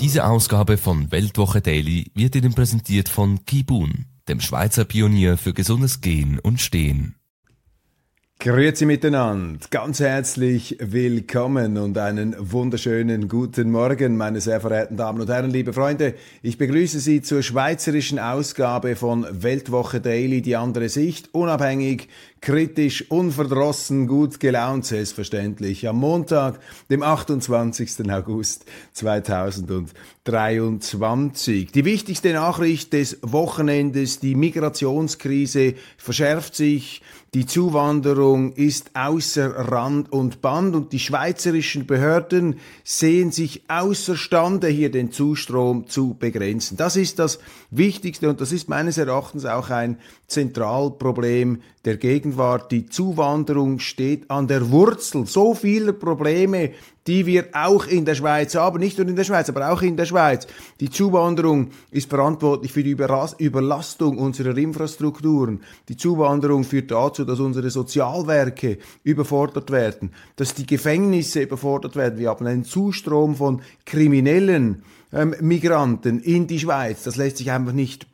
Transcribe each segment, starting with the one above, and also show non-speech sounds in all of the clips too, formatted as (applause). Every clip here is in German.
Diese Ausgabe von Weltwoche Daily wird Ihnen präsentiert von Kibun, dem Schweizer Pionier für gesundes Gehen und Stehen. Grüezi miteinander, ganz herzlich willkommen und einen wunderschönen guten Morgen, meine sehr verehrten Damen und Herren, liebe Freunde. Ich begrüße Sie zur schweizerischen Ausgabe von Weltwoche Daily, die andere Sicht, unabhängig, kritisch, unverdrossen, gut gelaunt, selbstverständlich, am Montag, dem 28. August 2023. Die wichtigste Nachricht des Wochenendes, die Migrationskrise verschärft sich, die Zuwanderung ist außer Rand und Band und die schweizerischen Behörden sehen sich außerstande, hier den Zustrom zu begrenzen. Das ist das Wichtigste und das ist meines Erachtens auch ein Zentralproblem der Gegenwart. Die Zuwanderung steht an der Wurzel so vieler Probleme, die wir auch in der Schweiz haben, nicht nur in der Schweiz, aber auch in der Schweiz. Die Zuwanderung ist verantwortlich für die Überlastung unserer Infrastrukturen. Die Zuwanderung führt dazu, dass unsere Sozialwerke überfordert werden, dass die Gefängnisse überfordert werden. Wir haben einen Zustrom von kriminellen ähm, Migranten in die Schweiz. Das lässt sich einfach nicht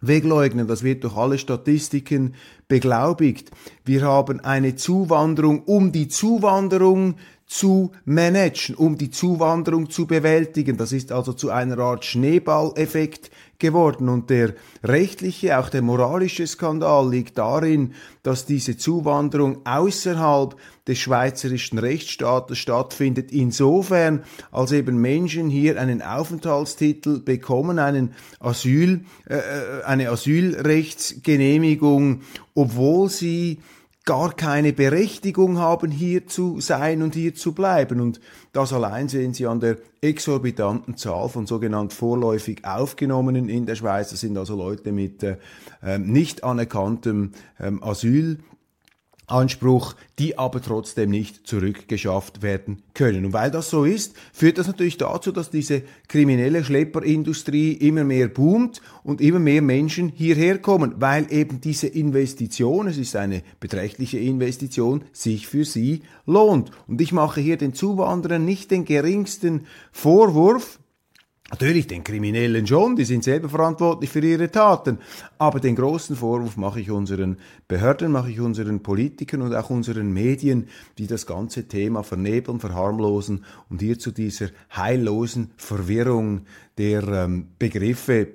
wegleugnen. Das wird durch alle Statistiken beglaubigt. Wir haben eine Zuwanderung um die Zuwanderung zu managen, um die Zuwanderung zu bewältigen. Das ist also zu einer Art Schneeballeffekt geworden. Und der rechtliche, auch der moralische Skandal liegt darin, dass diese Zuwanderung außerhalb des schweizerischen Rechtsstaates stattfindet, insofern als eben Menschen hier einen Aufenthaltstitel bekommen, einen Asyl, äh, äh eine Asylrechtsgenehmigung, obwohl sie gar keine Berechtigung haben, hier zu sein und hier zu bleiben. Und das allein sehen Sie an der exorbitanten Zahl von sogenannt vorläufig Aufgenommenen in der Schweiz. Das sind also Leute mit äh, nicht anerkanntem ähm, Asyl. Anspruch, die aber trotzdem nicht zurückgeschafft werden können. Und weil das so ist, führt das natürlich dazu, dass diese kriminelle Schlepperindustrie immer mehr boomt und immer mehr Menschen hierher kommen, weil eben diese Investition, es ist eine beträchtliche Investition, sich für sie lohnt. Und ich mache hier den Zuwanderern nicht den geringsten Vorwurf, Natürlich den Kriminellen schon, die sind selber verantwortlich für ihre Taten. Aber den großen Vorwurf mache ich unseren Behörden, mache ich unseren Politikern und auch unseren Medien, die das ganze Thema vernebeln, verharmlosen und hier zu dieser heillosen Verwirrung der ähm, Begriffe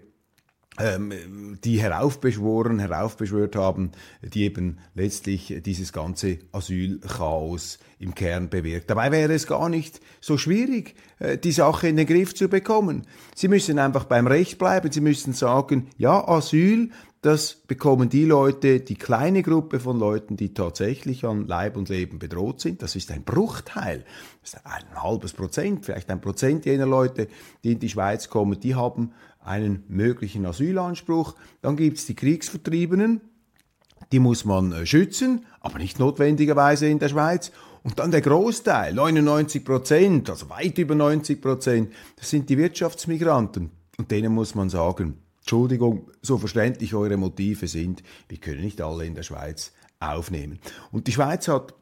die heraufbeschworen, heraufbeschwört haben, die eben letztlich dieses ganze Asylchaos im Kern bewirkt. Dabei wäre es gar nicht so schwierig, äh, die Sache in den Griff zu bekommen. Sie müssen einfach beim Recht bleiben. Sie müssen sagen, ja, Asyl, das bekommen die Leute, die kleine Gruppe von Leuten, die tatsächlich an Leib und Leben bedroht sind. Das ist ein Bruchteil. Das ist ein halbes Prozent, vielleicht ein Prozent jener Leute, die in die Schweiz kommen, die haben einen möglichen Asylanspruch. Dann gibt es die Kriegsvertriebenen, die muss man äh, schützen, aber nicht notwendigerweise in der Schweiz. Und dann der Großteil, 99 Prozent, also weit über 90 Prozent, das sind die Wirtschaftsmigranten. Und denen muss man sagen, Entschuldigung, so verständlich eure Motive sind, wir können nicht alle in der Schweiz aufnehmen. Und die Schweiz hat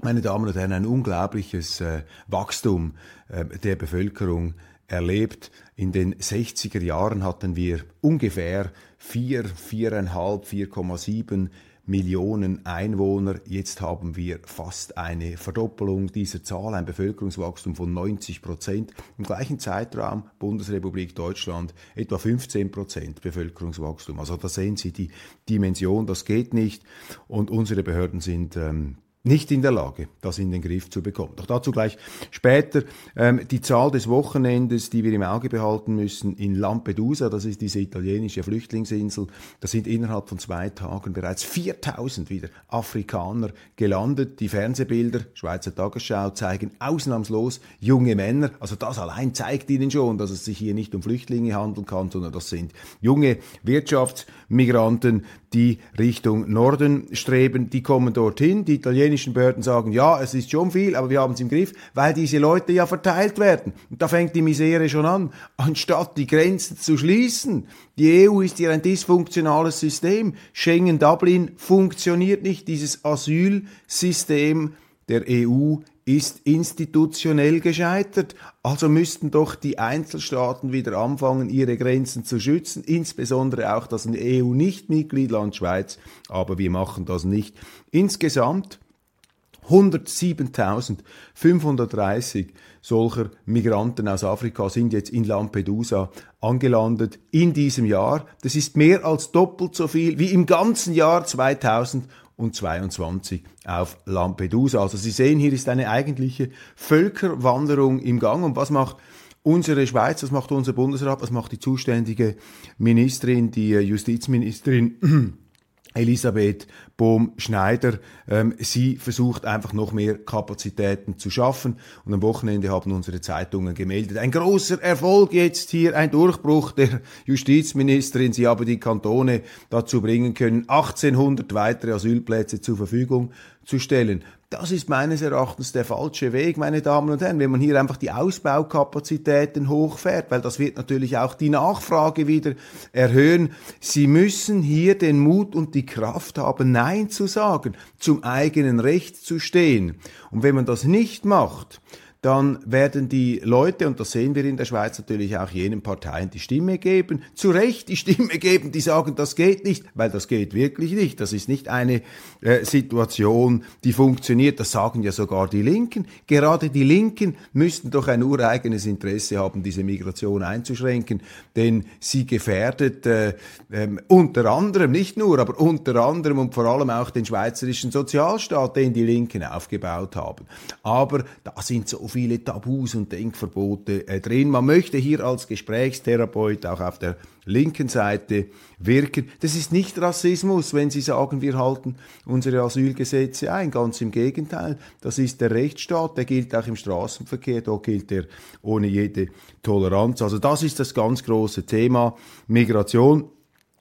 meine Damen und Herren, ein unglaubliches äh, Wachstum äh, der Bevölkerung erlebt. In den 60er Jahren hatten wir ungefähr 4, 4,5, 4,7 Millionen Einwohner. Jetzt haben wir fast eine Verdoppelung dieser Zahl, ein Bevölkerungswachstum von 90 Prozent. Im gleichen Zeitraum Bundesrepublik Deutschland etwa 15 Prozent Bevölkerungswachstum. Also da sehen Sie die Dimension, das geht nicht. Und unsere Behörden sind ähm, nicht in der Lage, das in den Griff zu bekommen. Doch dazu gleich später ähm, die Zahl des Wochenendes, die wir im Auge behalten müssen, in Lampedusa, das ist diese italienische Flüchtlingsinsel, da sind innerhalb von zwei Tagen bereits 4000 wieder Afrikaner gelandet. Die Fernsehbilder, Schweizer Tagesschau, zeigen ausnahmslos junge Männer. Also das allein zeigt ihnen schon, dass es sich hier nicht um Flüchtlinge handeln kann, sondern das sind junge Wirtschaftsmigranten, die Richtung Norden streben. Die kommen dorthin. Die italienischen Behörden sagen, ja, es ist schon viel, aber wir haben es im Griff, weil diese Leute ja verteilt werden. Und da fängt die Misere schon an. Anstatt die Grenzen zu schließen, die EU ist hier ein dysfunktionales System. Schengen-Dublin funktioniert nicht. Dieses Asylsystem der EU ist institutionell gescheitert. Also müssten doch die Einzelstaaten wieder anfangen, ihre Grenzen zu schützen, insbesondere auch das EU-Nicht-Mitgliedland Schweiz. Aber wir machen das nicht. Insgesamt 107.530 solcher Migranten aus Afrika sind jetzt in Lampedusa angelandet in diesem Jahr. Das ist mehr als doppelt so viel wie im ganzen Jahr 2022 auf Lampedusa. Also Sie sehen, hier ist eine eigentliche Völkerwanderung im Gang. Und was macht unsere Schweiz, was macht unser Bundesrat, was macht die zuständige Ministerin, die Justizministerin? (clears throat) Elisabeth Bohm-Schneider. Ähm, sie versucht einfach noch mehr Kapazitäten zu schaffen. Und am Wochenende haben unsere Zeitungen gemeldet. Ein großer Erfolg jetzt hier, ein Durchbruch der Justizministerin. Sie habe die Kantone dazu bringen können, 1800 weitere Asylplätze zur Verfügung zu stellen. Das ist meines Erachtens der falsche Weg, meine Damen und Herren, wenn man hier einfach die Ausbaukapazitäten hochfährt, weil das wird natürlich auch die Nachfrage wieder erhöhen. Sie müssen hier den Mut und die Kraft haben, Nein zu sagen, zum eigenen Recht zu stehen. Und wenn man das nicht macht, dann werden die Leute, und das sehen wir in der Schweiz natürlich auch jenen Parteien, die Stimme geben, zu Recht die Stimme (laughs) geben, die sagen, das geht nicht, weil das geht wirklich nicht. Das ist nicht eine äh, Situation, die funktioniert. Das sagen ja sogar die Linken. Gerade die Linken müssten doch ein ureigenes Interesse haben, diese Migration einzuschränken, denn sie gefährdet äh, äh, unter anderem, nicht nur, aber unter anderem und vor allem auch den schweizerischen Sozialstaat, den die Linken aufgebaut haben. Aber da sind so viele Tabus und Denkverbote äh, drin. Man möchte hier als Gesprächstherapeut auch auf der linken Seite wirken. Das ist nicht Rassismus, wenn Sie sagen, wir halten unsere Asylgesetze ein. Ganz im Gegenteil. Das ist der Rechtsstaat, der gilt auch im Straßenverkehr, da gilt er ohne jede Toleranz. Also das ist das ganz große Thema Migration.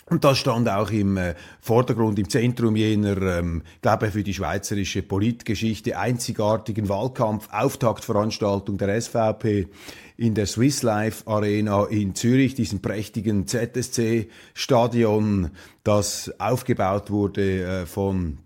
Und das stand auch im äh, Vordergrund, im Zentrum jener, ähm, glaube ich, für die schweizerische Politgeschichte einzigartigen Wahlkampf, Auftaktveranstaltung der SVP in der Swiss Life Arena in Zürich, diesem prächtigen ZSC-Stadion, das aufgebaut wurde äh, von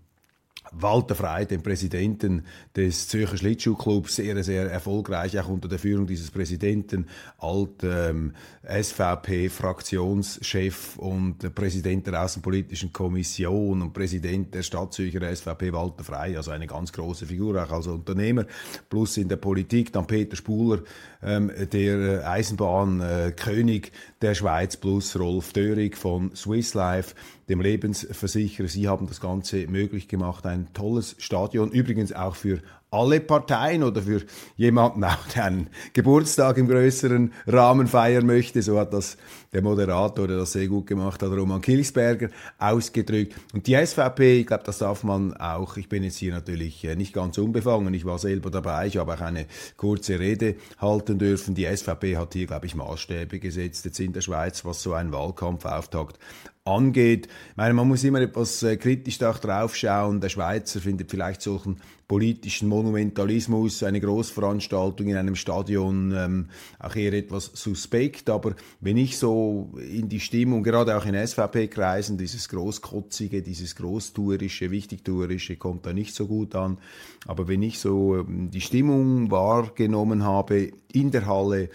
Walter Frey, dem Präsidenten des Zürcher Schlittschuhclubs, sehr, sehr erfolgreich, auch unter der Führung dieses Präsidenten, alt ähm, SVP-Fraktionschef und Präsident der Außenpolitischen Kommission und Präsident der Stadtzürcher SVP, Walter Frey, also eine ganz große Figur, auch als Unternehmer, plus in der Politik, dann Peter Spuler, ähm, der Eisenbahnkönig äh, der Schweiz, plus Rolf Dörig von Swiss Life, dem Lebensversicherer. Sie haben das Ganze möglich gemacht. Ein tolles Stadion, übrigens auch für alle Parteien oder für jemanden der einen Geburtstag im größeren Rahmen feiern möchte. So hat das der Moderator, der das sehr gut gemacht hat, Roman Kilsberger, ausgedrückt. Und die SVP, ich glaube, das darf man auch, ich bin jetzt hier natürlich äh, nicht ganz unbefangen, ich war selber dabei, ich habe auch eine kurze Rede halten dürfen. Die SVP hat hier, glaube ich, Maßstäbe gesetzt jetzt in der Schweiz, was so ein Wahlkampfauftakt angeht. Ich meine, man muss immer etwas äh, kritisch da drauf schauen. Der Schweizer findet vielleicht solchen politischen Monumentalismus, eine Großveranstaltung in einem Stadion ähm, auch eher etwas suspekt. Aber wenn ich so in die Stimmung, gerade auch in SVP-Kreisen, dieses Großkotzige, dieses Großtuerische, Wichtigtuerische kommt da nicht so gut an. Aber wenn ich so ähm, die Stimmung wahrgenommen habe in der Halle,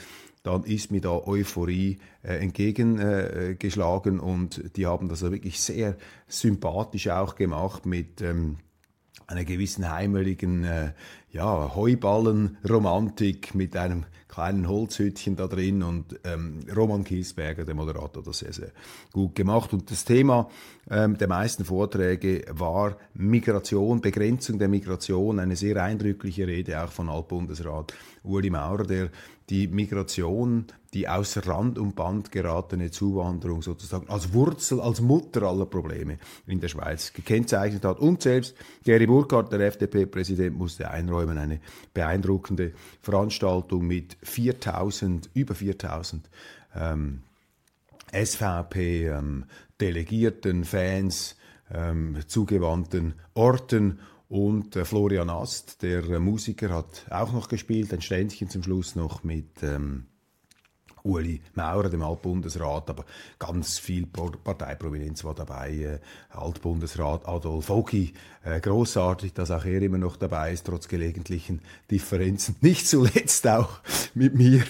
dann ist mir da Euphorie äh, entgegengeschlagen äh, und die haben das wirklich sehr sympathisch auch gemacht mit ähm, einer gewissen heimeligen äh, ja, Heuballenromantik mit einem kleinen Holzhütchen da drin und ähm, Roman Kiesberger, der Moderator, das sehr, sehr gut gemacht. Und das Thema ähm, der meisten Vorträge war Migration, Begrenzung der Migration, eine sehr eindrückliche Rede auch von Altbundesrat Uli Maurer, der die Migration, die außer Rand und Band geratene Zuwanderung sozusagen als Wurzel, als Mutter aller Probleme in der Schweiz gekennzeichnet hat. Und selbst Gary Burkhardt, der FDP-Präsident, musste einräumen, eine beeindruckende Veranstaltung mit 4000, über 4000 ähm, SVP-Delegierten, ähm, Fans, ähm, zugewandten Orten und äh, Florian Ast, der äh, Musiker, hat auch noch gespielt, ein Ständchen zum Schluss noch mit ähm, Uli Maurer, dem Altbundesrat, aber ganz viel Parteiprominenz war dabei. Äh, Altbundesrat Adolf Ogi, äh, großartig, dass auch er immer noch dabei ist, trotz gelegentlichen Differenzen. (laughs) Nicht zuletzt auch mit mir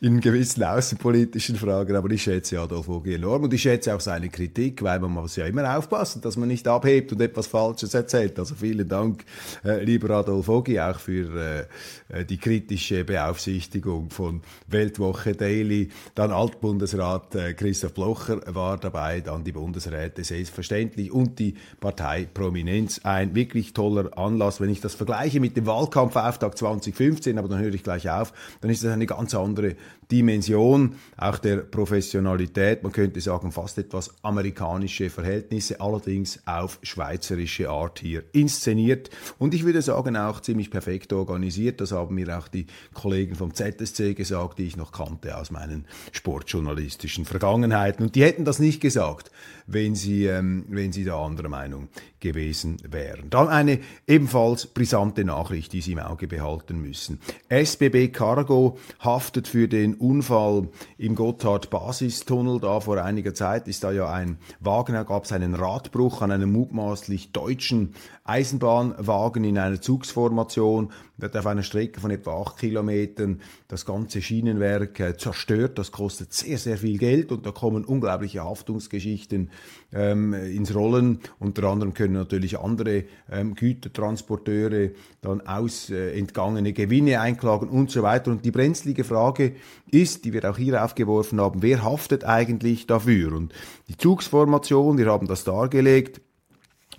in gewissen außenpolitischen Fragen, aber ich schätze Adolf Ogi enorm und ich schätze auch seine Kritik, weil man muss ja immer aufpassen, dass man nicht abhebt und etwas Falsches erzählt. Also vielen Dank, äh, lieber Adolf Ogi, auch für äh, äh die kritische Beaufsichtigung von Weltwoche Daily. Dann Altbundesrat äh, Christoph Blocher war dabei, dann die Bundesräte selbstverständlich und die Parteiprominenz. Ein wirklich toller Anlass. Wenn ich das vergleiche mit dem Wahlkampfauftakt 2015, aber dann höre ich gleich auf, dann ist das eine ganz andere Dimension, auch der Professionalität. Man könnte sagen, fast etwas amerikanische Verhältnisse, allerdings auf schweizerische Art hier inszeniert. Und ich würde sagen, auch ziemlich perfekt organisiert. Das haben mir auch die Kollegen vom ZSC gesagt, die ich noch kannte aus meinen sportjournalistischen Vergangenheiten. Und die hätten das nicht gesagt, wenn sie, ähm, wenn sie da anderer Meinung gewesen wären. Dann eine ebenfalls brisante Nachricht, die Sie im Auge behalten müssen. SBB Cargo haftet für den Unfall im Gotthard-Basistunnel. Da vor einiger Zeit ist da ja ein Wagen, da gab es einen Radbruch an einem mutmaßlich deutschen Eisenbahnwagen in einer Zugsformation. Hat auf einer Strecke von etwa acht Kilometern das ganze Schienenwerk äh, zerstört. Das kostet sehr, sehr viel Geld und da kommen unglaubliche Haftungsgeschichten ähm, ins Rollen. Unter anderem können natürlich andere ähm, Gütertransporteure dann aus äh, entgangene Gewinne einklagen und so weiter. Und die brenzlige Frage ist, die wir auch hier aufgeworfen haben, wer haftet eigentlich dafür? Und die Zugsformation, wir haben das dargelegt,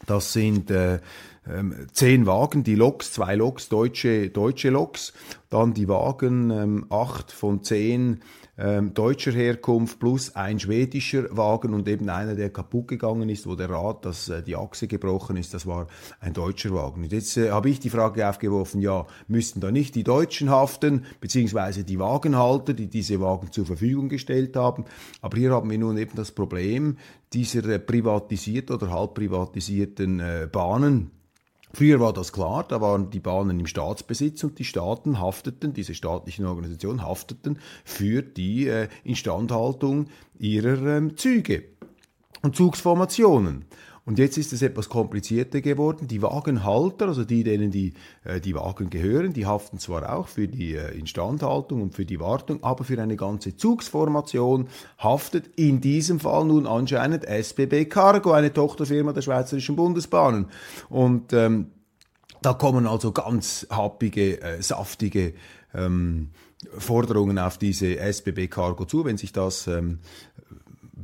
das sind äh, ähm, zehn Wagen, die Loks, zwei Loks, deutsche, deutsche Loks, dann die Wagen, ähm, acht von zehn ähm, deutscher Herkunft plus ein schwedischer Wagen und eben einer, der kaputt gegangen ist, wo der Rad, das, äh, die Achse gebrochen ist, das war ein deutscher Wagen. Und jetzt äh, habe ich die Frage aufgeworfen, ja, müssten da nicht die Deutschen haften, beziehungsweise die Wagenhalter, die diese Wagen zur Verfügung gestellt haben. Aber hier haben wir nun eben das Problem dieser äh, privatisierten oder halb privatisierten äh, Bahnen, Früher war das klar, da waren die Bahnen im Staatsbesitz und die Staaten hafteten, diese staatlichen Organisationen hafteten für die äh, Instandhaltung ihrer ähm, Züge und Zugsformationen. Und jetzt ist es etwas komplizierter geworden. Die Wagenhalter, also die, denen die, äh, die Wagen gehören, die haften zwar auch für die äh, Instandhaltung und für die Wartung, aber für eine ganze Zugsformation haftet in diesem Fall nun anscheinend SBB Cargo, eine Tochterfirma der Schweizerischen Bundesbahnen. Und ähm, da kommen also ganz happige, äh, saftige ähm, Forderungen auf diese SBB Cargo zu, wenn sich das ähm,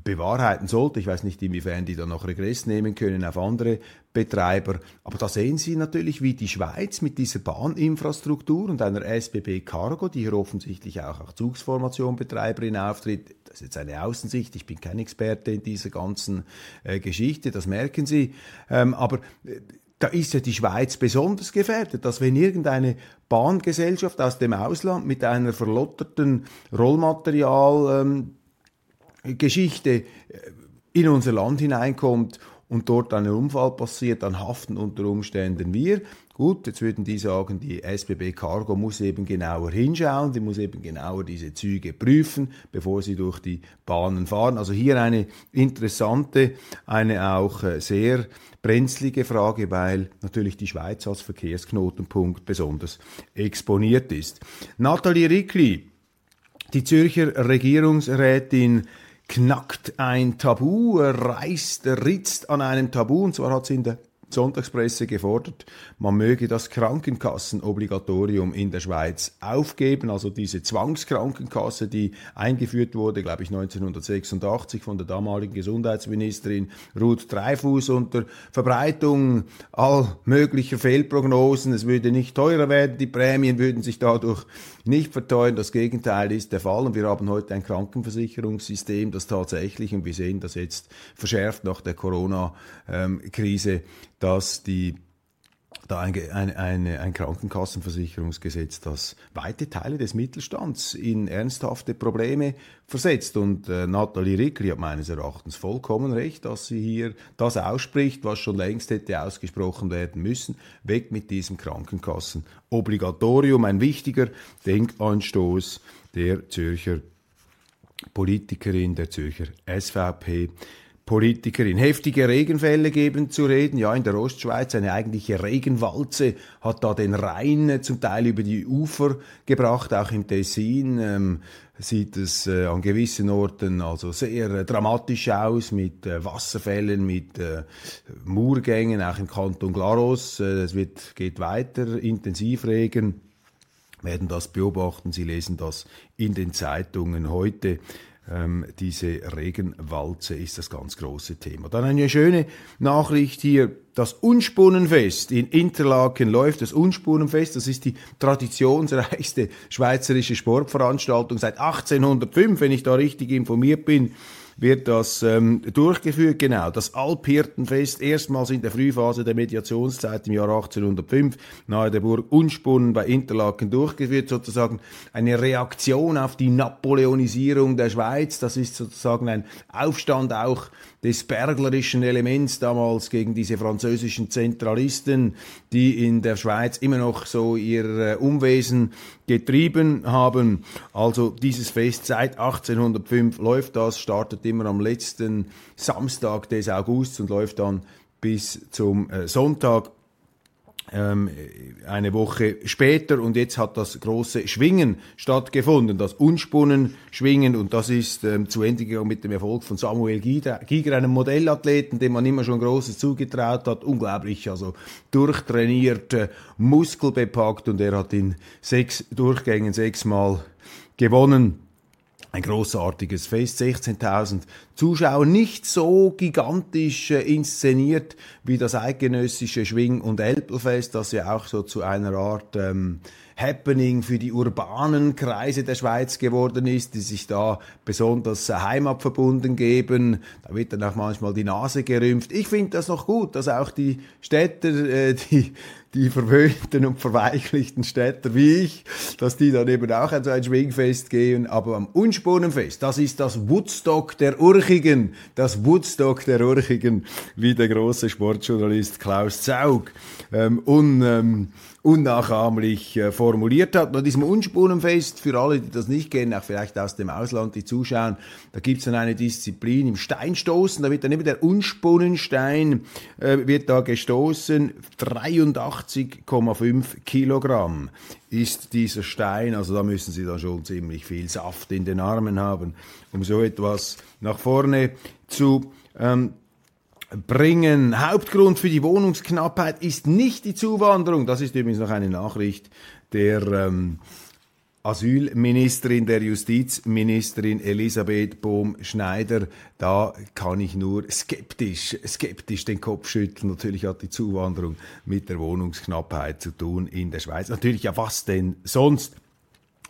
bewahrheiten sollte. Ich weiß nicht, inwiefern die dann noch Regress nehmen können auf andere Betreiber. Aber da sehen Sie natürlich, wie die Schweiz mit dieser Bahninfrastruktur und einer SBB Cargo, die hier offensichtlich auch als Zugsformation Betreiberin auftritt, das ist jetzt eine Außensicht, ich bin kein Experte in dieser ganzen äh, Geschichte, das merken Sie. Ähm, aber äh, da ist ja die Schweiz besonders gefährdet, dass wenn irgendeine Bahngesellschaft aus dem Ausland mit einer verlotterten Rollmaterial ähm, Geschichte äh, in unser Land hineinkommt und dort ein Unfall passiert, dann haften unter Umständen wir. Gut, jetzt würden die sagen, die SBB Cargo muss eben genauer hinschauen, die muss eben genauer diese Züge prüfen, bevor sie durch die Bahnen fahren. Also hier eine interessante, eine auch äh, sehr brenzlige Frage, weil natürlich die Schweiz als Verkehrsknotenpunkt besonders exponiert ist. Nathalie Rickli, die Zürcher Regierungsrätin, knackt ein Tabu, reißt, ritzt an einem Tabu, und zwar hat sie in der Sonntagspresse gefordert, man möge das Krankenkassenobligatorium in der Schweiz aufgeben, also diese Zwangskrankenkasse, die eingeführt wurde, glaube ich 1986 von der damaligen Gesundheitsministerin Ruth Dreifuß unter Verbreitung all möglicher Fehlprognosen. Es würde nicht teurer werden, die Prämien würden sich dadurch nicht verteuern. Das Gegenteil ist der Fall und wir haben heute ein Krankenversicherungssystem, das tatsächlich, und wir sehen das jetzt verschärft nach der Corona-Krise, dass die da ein, ein, ein Krankenkassenversicherungsgesetz, das weite Teile des Mittelstands in ernsthafte Probleme versetzt. Und äh, Nathalie Rickli hat meines Erachtens vollkommen recht, dass sie hier das ausspricht, was schon längst hätte ausgesprochen werden müssen. Weg mit diesem Krankenkassenobligatorium. Ein wichtiger Denkanstoß der Zürcher Politikerin der Zürcher SVP. Politikerin. Heftige Regenfälle geben zu reden. Ja, in der Ostschweiz eine eigentliche Regenwalze hat da den Rhein zum Teil über die Ufer gebracht, auch im Tessin. Ähm, sieht es äh, an gewissen Orten also sehr äh, dramatisch aus mit äh, Wasserfällen, mit äh, Murgängen, auch im Kanton Glarus. Äh, es wird, geht weiter, Intensivregen werden das beobachten. Sie lesen das in den Zeitungen heute. Ähm, diese Regenwalze ist das ganz große Thema. Dann eine schöne Nachricht hier. Das Unspunnenfest in Interlaken läuft. Das Unspunnenfest, das ist die traditionsreichste schweizerische Sportveranstaltung seit 1805, wenn ich da richtig informiert bin wird das ähm, durchgeführt. Genau, das Alphirtenfest, erstmals in der Frühphase der Mediationszeit im Jahr 1805, nahe der Burg Unspunnen bei Interlaken durchgeführt, sozusagen eine Reaktion auf die Napoleonisierung der Schweiz. Das ist sozusagen ein Aufstand auch des berglerischen Elements damals gegen diese französischen Zentralisten, die in der Schweiz immer noch so ihr äh, Umwesen getrieben haben. Also dieses Fest seit 1805 läuft das, startet immer am letzten Samstag des Augusts und läuft dann bis zum äh, Sonntag eine Woche später und jetzt hat das große Schwingen stattgefunden, das Unspunnen-Schwingen. Und das ist ähm, zu Ende gegangen mit dem Erfolg von Samuel Giger, einem Modellathleten, dem man immer schon Großes zugetraut hat, unglaublich, also durchtrainiert, äh, muskelbepackt. Und er hat in sechs Durchgängen sechsmal gewonnen. Ein großartiges Fest, 16.000 Zuschauer, nicht so gigantisch äh, inszeniert wie das eidgenössische Schwing- und Elbelfest, das ja auch so zu einer Art ähm, Happening für die urbanen Kreise der Schweiz geworden ist, die sich da besonders äh, heimatverbunden geben. Da wird dann auch manchmal die Nase gerümpft. Ich finde das noch gut, dass auch die Städter, äh, (laughs) die die verwöhnten und verweichlichten Städter wie ich, dass die dann eben auch an so ein Schwingfest gehen. Aber am Unspunenfest, das ist das Woodstock der Urchigen, das Woodstock der Urchigen, wie der große Sportjournalist Klaus Zaug ähm, un, ähm, unnachahmlich äh, formuliert hat. Bei diesem Unspunenfest, für alle, die das nicht kennen, auch vielleicht aus dem Ausland, die zuschauen, da gibt's dann eine Disziplin im Steinstoßen, da wird dann eben der Unspunnenstein, äh, wird da gestoßen, 83,5 Kilogramm ist dieser Stein, also da müssen Sie dann schon ziemlich viel Saft in den Armen haben, um so etwas nach vorne zu ähm, bringen. Hauptgrund für die Wohnungsknappheit ist nicht die Zuwanderung. Das ist übrigens noch eine Nachricht der ähm, Asylministerin, der Justizministerin Elisabeth Bohm-Schneider. Da kann ich nur skeptisch, skeptisch den Kopf schütteln. Natürlich hat die Zuwanderung mit der Wohnungsknappheit zu tun in der Schweiz. Natürlich, ja, was denn sonst?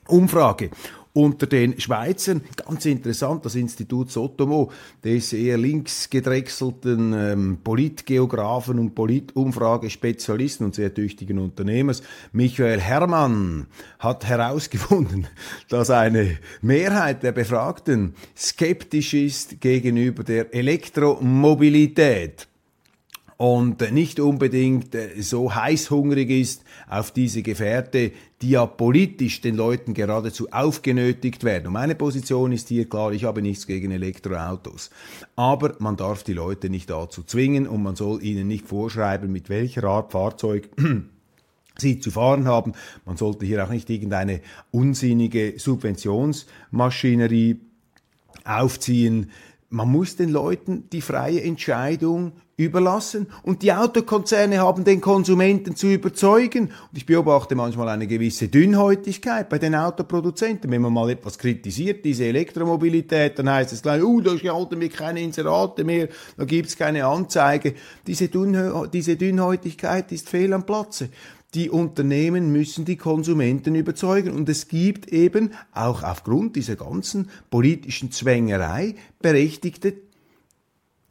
Umfrage unter den Schweizern. Ganz interessant, das Institut Sotomo, des eher links gedrechselten ähm, Politgeografen und Politumfragespezialisten und sehr tüchtigen Unternehmers, Michael Herrmann, hat herausgefunden, (laughs) dass eine Mehrheit der Befragten skeptisch ist gegenüber der Elektromobilität und nicht unbedingt äh, so heißhungrig ist auf diese Gefährte, die ja politisch den Leuten geradezu aufgenötigt werden. Und meine Position ist hier klar, ich habe nichts gegen Elektroautos. Aber man darf die Leute nicht dazu zwingen und man soll ihnen nicht vorschreiben, mit welcher Art Fahrzeug (clears throat) sie zu fahren haben. Man sollte hier auch nicht irgendeine unsinnige Subventionsmaschinerie aufziehen. Man muss den Leuten die freie Entscheidung überlassen und die Autokonzerne haben den Konsumenten zu überzeugen. Und ich beobachte manchmal eine gewisse Dünnhäutigkeit bei den Autoproduzenten. Wenn man mal etwas kritisiert, diese Elektromobilität, dann heißt es gleich, uh, da schalten wir keine Inserate mehr, da gibt's keine Anzeige. Diese Dünnhäutigkeit ist fehl am Platze. Die Unternehmen müssen die Konsumenten überzeugen. Und es gibt eben auch aufgrund dieser ganzen politischen Zwängerei berechtigte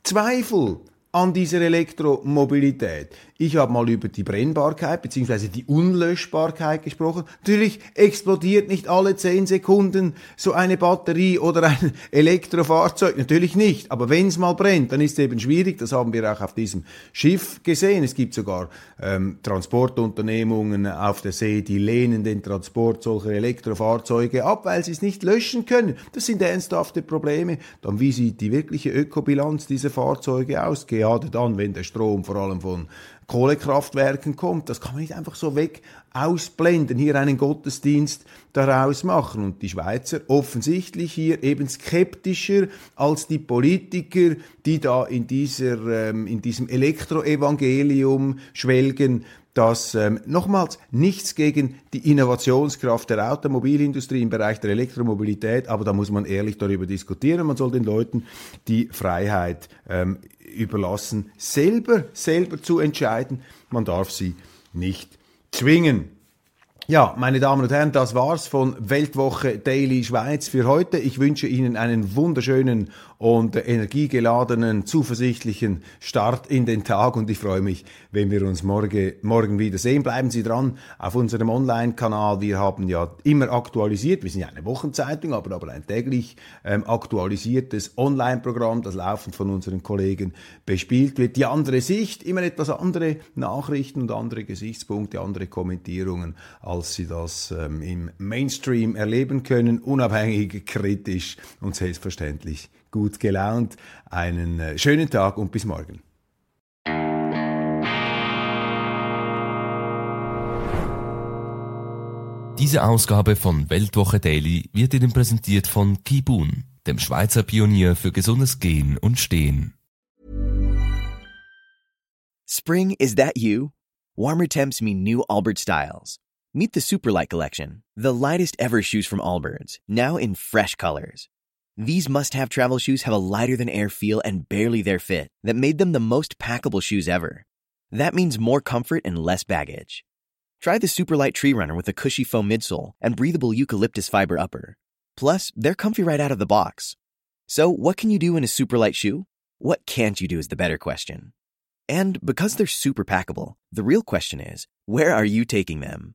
Zweifel an dieser Elektromobilität. Ich habe mal über die Brennbarkeit bzw. die Unlöschbarkeit gesprochen. Natürlich explodiert nicht alle zehn Sekunden so eine Batterie oder ein (laughs) Elektrofahrzeug. Natürlich nicht. Aber wenn es mal brennt, dann ist es eben schwierig. Das haben wir auch auf diesem Schiff gesehen. Es gibt sogar ähm, Transportunternehmungen auf der See, die lehnen den Transport solcher Elektrofahrzeuge ab, weil sie es nicht löschen können. Das sind ernsthafte Probleme. Dann wie sieht die wirkliche Ökobilanz dieser Fahrzeuge aus? Gerade dann, wenn der Strom vor allem von Kohlekraftwerken kommt. Das kann man nicht einfach so weg ausblenden, hier einen Gottesdienst daraus machen. Und die Schweizer offensichtlich hier eben skeptischer als die Politiker, die da in, dieser, ähm, in diesem Elektroevangelium schwelgen, dass ähm, nochmals nichts gegen die Innovationskraft der Automobilindustrie im Bereich der Elektromobilität, aber da muss man ehrlich darüber diskutieren. Man soll den Leuten die Freiheit ähm, überlassen, selber, selber zu entscheiden. Man darf sie nicht zwingen. Ja, meine Damen und Herren, das war's von Weltwoche Daily Schweiz für heute. Ich wünsche Ihnen einen wunderschönen und energiegeladenen, zuversichtlichen Start in den Tag und ich freue mich, wenn wir uns morgen, morgen wieder sehen. Bleiben Sie dran auf unserem Online-Kanal. Wir haben ja immer aktualisiert, wir sind ja eine Wochenzeitung, aber, aber ein täglich ähm, aktualisiertes Online-Programm, das laufend von unseren Kollegen bespielt wird. Die andere Sicht, immer etwas andere Nachrichten und andere Gesichtspunkte, andere Kommentierungen, als Sie das ähm, im Mainstream erleben können, unabhängig, kritisch und selbstverständlich gut gelaunt. Einen äh, schönen Tag und bis morgen. Diese Ausgabe von Weltwoche Daily wird Ihnen präsentiert von Kibun, dem Schweizer Pionier für gesundes Gehen und Stehen. Spring, is that you? Warmer temps mean new Albert styles. Meet the Superlight Collection, the lightest ever shoes from Allbirds, now in fresh colors. These must have travel shoes have a lighter than air feel and barely their fit that made them the most packable shoes ever. That means more comfort and less baggage. Try the Superlight Tree Runner with a cushy foam midsole and breathable eucalyptus fiber upper. Plus, they're comfy right out of the box. So, what can you do in a superlight shoe? What can't you do is the better question. And because they're super packable, the real question is where are you taking them?